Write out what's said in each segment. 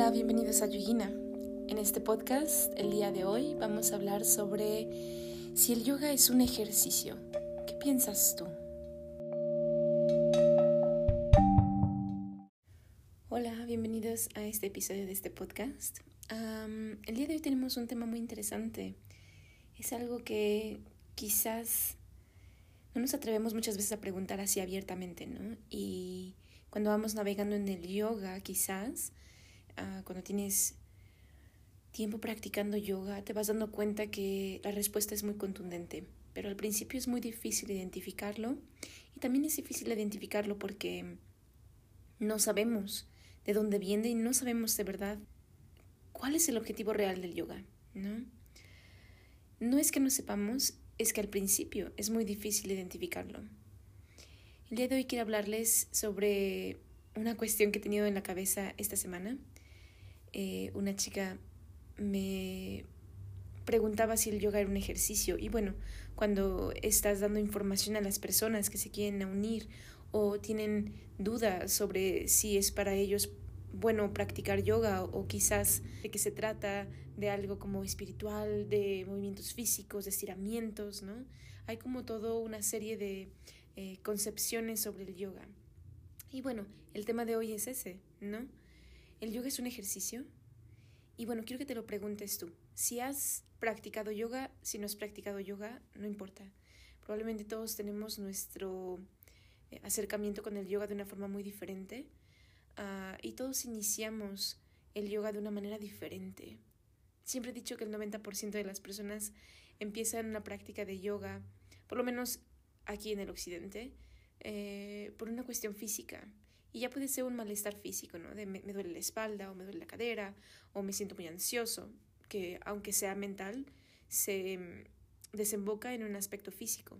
Hola, bienvenidos a Yogina. En este podcast, el día de hoy, vamos a hablar sobre si el yoga es un ejercicio. ¿Qué piensas tú? Hola, bienvenidos a este episodio de este podcast. el día de hoy tenemos un tema muy interesante. Es algo que quizás no nos atrevemos muchas veces a preguntar así abiertamente, ¿no? Y cuando vamos navegando en el yoga, quizás, ah, cuando tienes tiempo practicando yoga, te vas dando cuenta que la respuesta es muy contundente, pero al principio es muy difícil identificarlo y también es difícil identificarlo porque no sabemos de dónde viene y no sabemos de verdad cuál es el objetivo real del yoga, ¿no? No es que no sepamos, es que al principio es muy difícil identificarlo. El día de hoy quiero hablarles sobre una cuestión que he tenido en la cabeza esta semana. Eh, una chica me preguntaba si el yoga era un ejercicio y bueno, cuando estás dando información a las personas que se quieren unir o tienen dudas sobre si es para ellos bueno practicar yoga o quizás de que se trata de algo como espiritual, de movimientos físicos, de estiramientos, ¿no? Hay como todo una serie de eh, concepciones sobre el yoga. Y bueno, el tema de hoy es ese, ¿no? ¿El yoga es un ejercicio? Y bueno, quiero que te lo preguntes tú. Si has practicado yoga, si no has practicado yoga, no importa. Probablemente todos tenemos nuestro eh, acercamiento con el yoga de una forma muy diferente Ah, y todos iniciamos el yoga de una manera diferente. Siempre he dicho que el 90% de las personas empiezan una práctica de yoga, por lo menos aquí en el occidente, eh, por una cuestión física. Y ya puede ser un malestar físico, ¿no? Me, duele la espalda o me duele la cadera o me siento muy ansioso, que aunque sea mental, se mm, desemboca en un aspecto físico.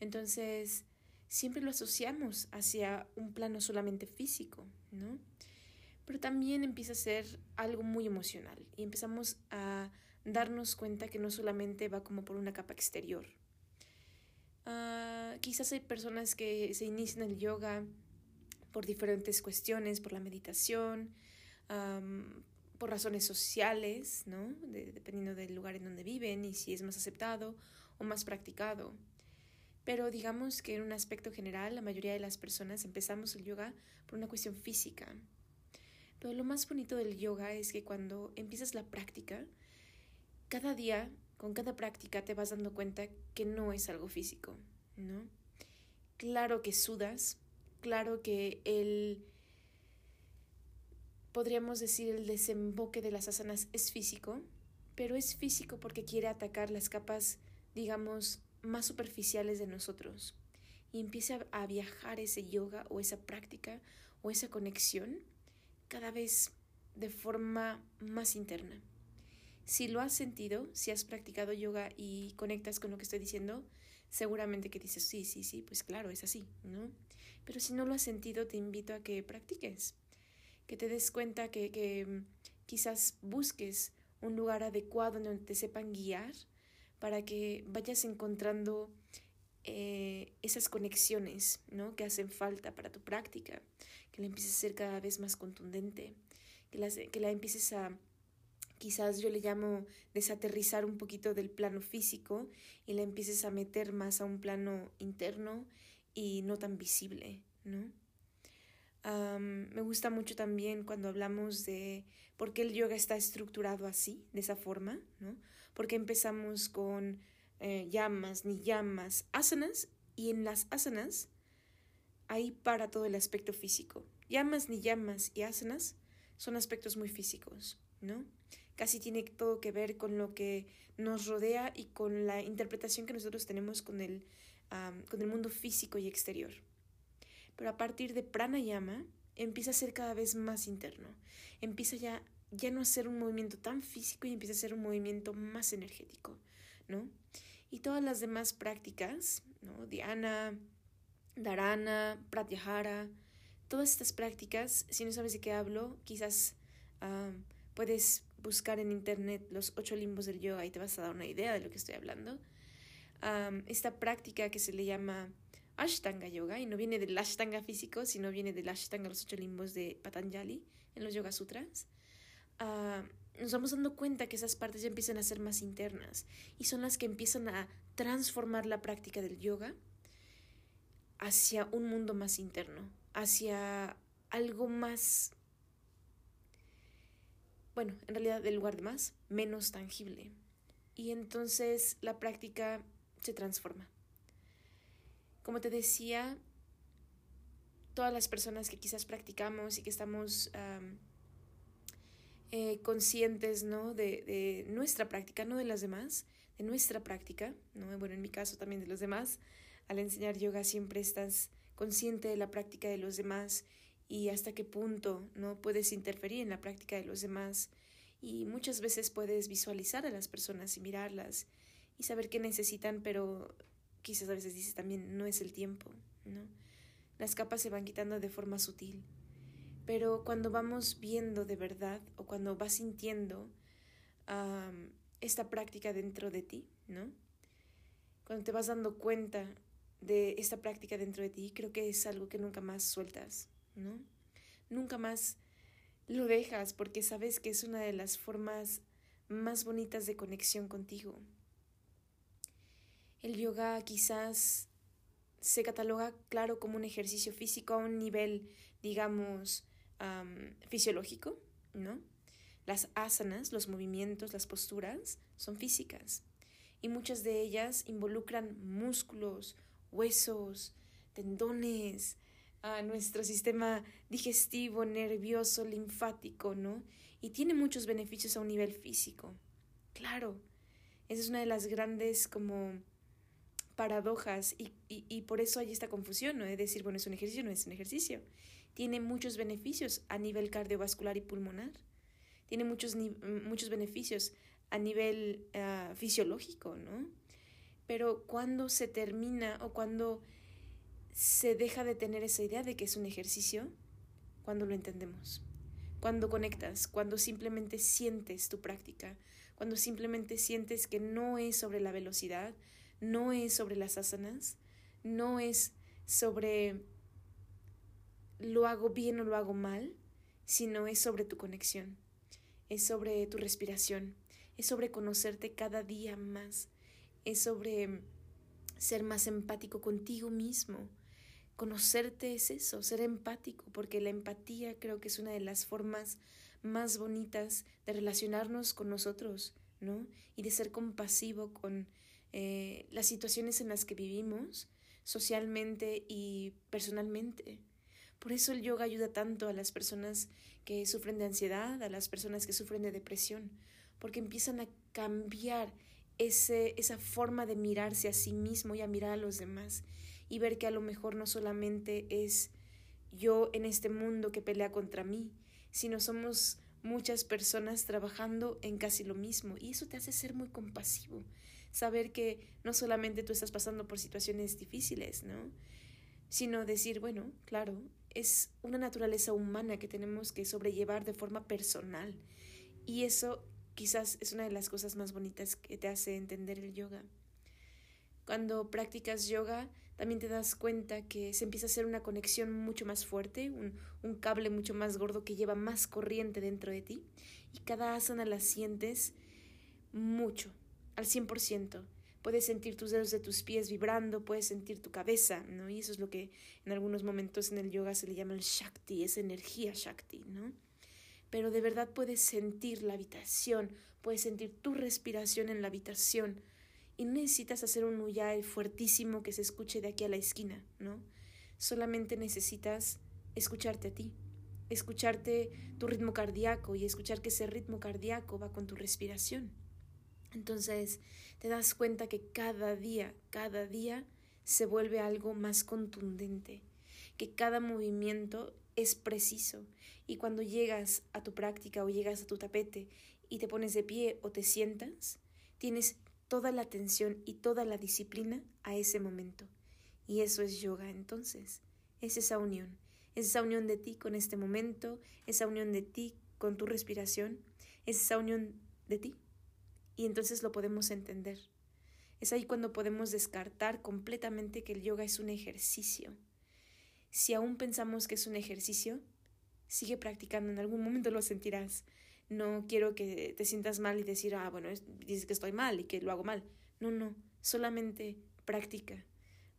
Entonces, siempre lo asociamos hacia un plano solamente físico, ¿no? Pero también empieza a ser algo muy emocional y empezamos a darnos cuenta que no solamente va como por una capa exterior. Uh, quizás hay personas que se inician el yoga por diferentes cuestiones, por la meditación, um, por razones sociales, ¿no? dependiendo del lugar en donde viven y si es más aceptado o más practicado. Pero digamos que en un aspecto general, la mayoría de las personas empezamos el yoga por una cuestión física. Pero lo más bonito del yoga es que cuando empiezas la práctica, cada día, con cada práctica, te vas dando cuenta que no es algo físico, ¿no? Claro que sudas, claro que el, podríamos decir, el desemboque de las asanas es físico, pero es físico porque quiere atacar las capas, digamos, más superficiales de nosotros y empieza a viajar ese yoga o esa práctica o esa conexión cada vez de forma más interna. Si lo has sentido, si has practicado yoga y conectas con lo que estoy diciendo, seguramente que dices, sí, sí, sí, pues claro, es así, ¿no? Pero si no lo has sentido, te invito a que practiques, que te des cuenta que, mm, quizás busques un lugar adecuado donde te sepan guiar para que vayas encontrando eh, esas conexiones ¿no? que hacen falta para tu práctica, que la empieces a ser cada vez más contundente, que la, que la empieces a, quizás yo le llamo desaterrizar un poquito del plano físico y la empieces a meter más a un plano interno y no tan visible, ¿no? me gusta mucho también cuando hablamos de por qué el yoga está estructurado así, de esa forma, ¿no? Porque empezamos con eh, llamas, ni llamas, asanas, y en las asanas ahí para todo el aspecto físico. Llamas, ni llamas y asanas son aspectos muy físicos, ¿no? Casi tiene todo que ver con lo que nos rodea y con la interpretación que nosotros tenemos con el, con el mundo físico y exterior pero a partir de pranayama empieza a ser cada vez más interno. Empieza ya, ya no a ser un movimiento tan físico y empieza a ser un movimiento más energético, ¿no? Y todas las demás prácticas, ¿no? Dhyana, Dharana, Pratyahara, todas estas prácticas, si no sabes de qué hablo, quizás puedes buscar en internet los ocho limbos del yoga y te vas a dar una idea de lo que estoy hablando. Esta práctica que se le llama Ashtanga Yoga y no viene del Ashtanga físico, sino viene del Ashtanga, los ocho limbos de Patanjali en los Yoga Sutras. ah, nos vamos dando cuenta que esas partes ya empiezan a ser más internas y son las que empiezan a transformar la práctica del yoga hacia un mundo más interno, hacia algo más, bueno, en realidad del lugar de más, menos tangible. Y entonces la práctica se transforma. Como te decía, todas las personas que quizás practicamos y que estamos eh, conscientes ¿no? De, nuestra práctica, no de las demás, de nuestra práctica, ¿no? bueno, en mi caso también de los demás, al enseñar yoga siempre estás consciente de la práctica de los demás y hasta qué punto no puedes interferir en la práctica de los demás y muchas veces puedes visualizar a las personas y mirarlas y saber qué necesitan, pero quizás a veces dices también no es el tiempo, ¿no? Las capas se van quitando de forma sutil. Pero cuando vamos viendo de verdad o cuando vas sintiendo esta práctica dentro de ti, ¿no? Cuando te vas dando cuenta de esta práctica dentro de ti, creo que es algo que nunca más sueltas, ¿no? Nunca más lo dejas porque sabes que es una de las formas más bonitas de conexión contigo. El yoga quizás se cataloga, claro, como un ejercicio físico a un nivel, digamos, fisiológico, ¿no? Las asanas, los movimientos, las posturas, son físicas y muchas de ellas involucran músculos, huesos, tendones, a nuestro sistema digestivo, nervioso, linfático, ¿no? Y tiene muchos beneficios a un nivel físico. Claro, esa es una de las grandes como paradojas y, y, por eso hay esta confusión, ¿no? De decir, bueno, es un ejercicio, no es un ejercicio. Tiene muchos beneficios a nivel cardiovascular y pulmonar. Tiene muchos, muchos beneficios a nivel ah, fisiológico, ¿no? Pero cuando se termina o cuando se deja de tener esa idea de que es un ejercicio, cuando lo entendemos, cuando conectas, cuando simplemente sientes tu práctica, cuando simplemente sientes que no es sobre la velocidad, no es sobre las asanas, no es sobre lo hago bien o lo hago mal, sino es sobre tu conexión, es sobre tu respiración, es sobre conocerte cada día más, es sobre ser más empático contigo mismo. Conocerte es eso, ser empático, porque la empatía creo que es una de las formas más bonitas de relacionarnos con nosotros, ¿no? Y de ser compasivo con eh, las situaciones en las que vivimos, socialmente y personalmente. Por eso el yoga ayuda tanto a las personas que sufren de ansiedad, a las personas que sufren de depresión, porque empiezan a cambiar ese, esa forma de mirarse a sí mismo y a mirar a los demás y ver que a lo mejor no solamente es yo en este mundo que pelea contra mí, sino somos muchas personas trabajando en casi lo mismo y eso te hace ser muy compasivo, saber que no solamente tú estás pasando por situaciones difíciles, ¿no? Sino decir, bueno, claro, es una naturaleza humana que tenemos que sobrellevar de forma personal y eso quizás es una de las cosas más bonitas que te hace entender el yoga. Cuando practicas yoga, también te das cuenta que se empieza a hacer una conexión mucho más fuerte, un, un, cable mucho más gordo que lleva más corriente dentro de ti. Y cada asana la sientes mucho, al 100%. Puedes sentir tus dedos de tus pies vibrando, puedes sentir tu cabeza, ¿no? Y eso es lo que en algunos momentos en el yoga se le llama el Shakti, esa energía Shakti, ¿no? pero de verdad puedes sentir la habitación, puedes sentir tu respiración en la habitación y no necesitas hacer un uyay fuertísimo que se escuche de aquí a la esquina, ¿no? Solamente necesitas escucharte a ti, escucharte tu ritmo cardíaco y escuchar que ese ritmo cardíaco va con tu respiración. Entonces te das cuenta que cada día, cada día se vuelve algo más contundente, que cada movimiento es preciso. Y cuando llegas a tu práctica o llegas a tu tapete y te pones de pie o te sientas, tienes toda la atención y toda la disciplina a ese momento. Y eso es yoga entonces. Es esa unión. Es esa unión de ti con este momento, esa unión de ti con tu respiración, es esa unión de ti. Y entonces lo podemos entender. Es ahí cuando podemos descartar completamente que el yoga es un ejercicio si aún pensamos que es un ejercicio, sigue practicando, en algún momento lo sentirás. No quiero que te sientas mal y decir, ah, bueno, dices que estoy mal y que lo hago mal. No, no, solamente practica.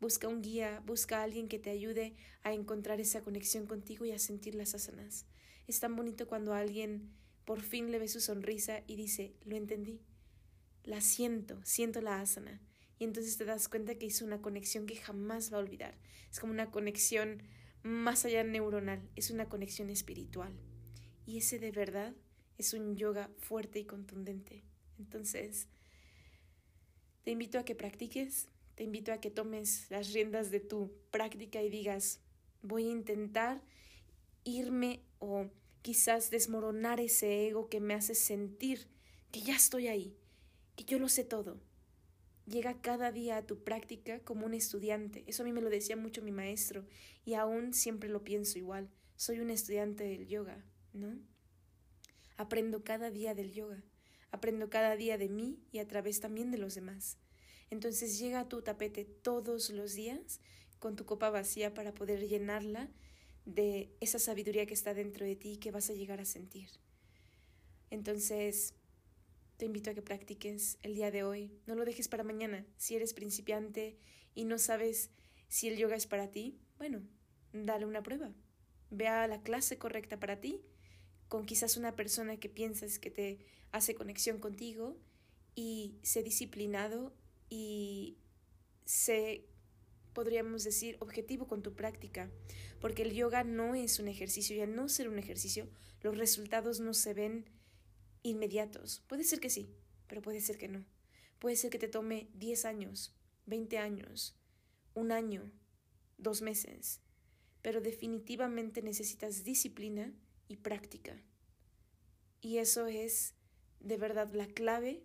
Busca un guía, busca a alguien que te ayude a encontrar esa conexión contigo y a sentir las asanas. Es tan bonito cuando alguien por fin le ve su sonrisa y dice, lo entendí, la siento, siento la asana. Y entonces te das cuenta que hizo una conexión que jamás va a olvidar. Es como una conexión más allá neuronal, es una conexión espiritual. Y ese de verdad es un yoga fuerte y contundente. Entonces, te invito a que practiques, te invito a que tomes las riendas de tu práctica y digas, voy a intentar irme o quizás desmoronar ese ego que me hace sentir que ya estoy ahí, que yo lo sé todo. Llega cada día a tu práctica como un estudiante. Eso a mí me lo decía mucho mi maestro y aún siempre lo pienso igual. Soy un estudiante del yoga, ¿no? Aprendo cada día del yoga. Aprendo cada día de mí y a través también de los demás. Entonces llega a tu tapete todos los días con tu copa vacía para poder llenarla de esa sabiduría que está dentro de ti y que vas a llegar a sentir. Entonces, te invito a que practiques el día de hoy. No lo dejes para mañana. Si eres principiante y no sabes si el yoga es para ti, bueno, dale una prueba. Ve a la clase correcta para ti, con quizás una persona que piensas que te hace conexión contigo y sé disciplinado y sé, podríamos decir, objetivo con tu práctica, porque el yoga no es un ejercicio y al no ser un ejercicio, los resultados no se ven inmediatos. Puede ser que sí, pero puede ser que no. Puede ser que te tome 10 años, 20 años, un año, dos meses, pero definitivamente necesitas disciplina y práctica. Y eso es de verdad la clave,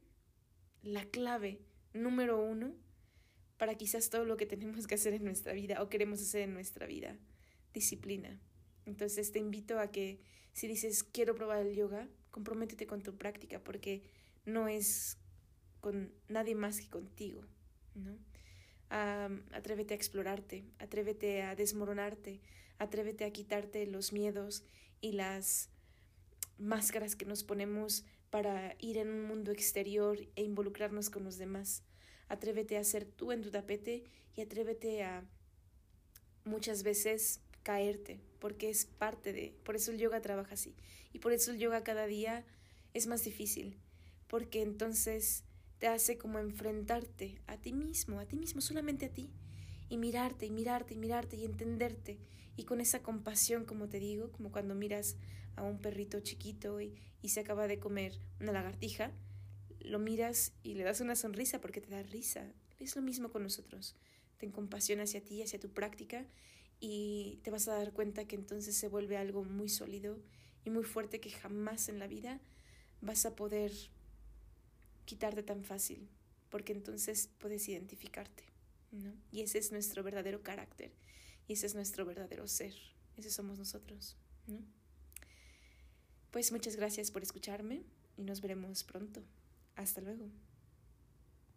la clave número uno para quizás todo lo que tenemos que hacer en nuestra vida o queremos hacer en nuestra vida. Disciplina. Entonces te invito a que si dices quiero probar el yoga, comprométete con tu práctica porque no es con nadie más que contigo, ¿no? atrévete a explorarte, atrévete a desmoronarte, atrévete a quitarte los miedos y las máscaras que nos ponemos para ir en un mundo exterior e involucrarnos con los demás. Atrévete a ser tú en tu tapete y atrévete a muchas veces caerte, porque es parte de, por eso el yoga trabaja así. Y por eso el yoga cada día es más difícil, porque entonces te hace como enfrentarte a ti mismo, a ti mismo, solamente a ti, y mirarte y mirarte y mirarte y entenderte, y con esa compasión, como te digo, como cuando miras a un perrito chiquito y, y se acaba de comer una lagartija, lo miras y le das una sonrisa porque te da risa. Es lo mismo con nosotros. Ten compasión hacia ti, hacia tu práctica y te vas a dar cuenta que entonces se vuelve algo muy sólido y muy fuerte que jamás en la vida vas a poder quitarte tan fácil, porque entonces puedes identificarte, ¿no? Y ese es nuestro verdadero carácter, y ese es nuestro verdadero ser, ese somos nosotros, ¿no? Pues muchas gracias por escucharme y nos veremos pronto. Hasta luego.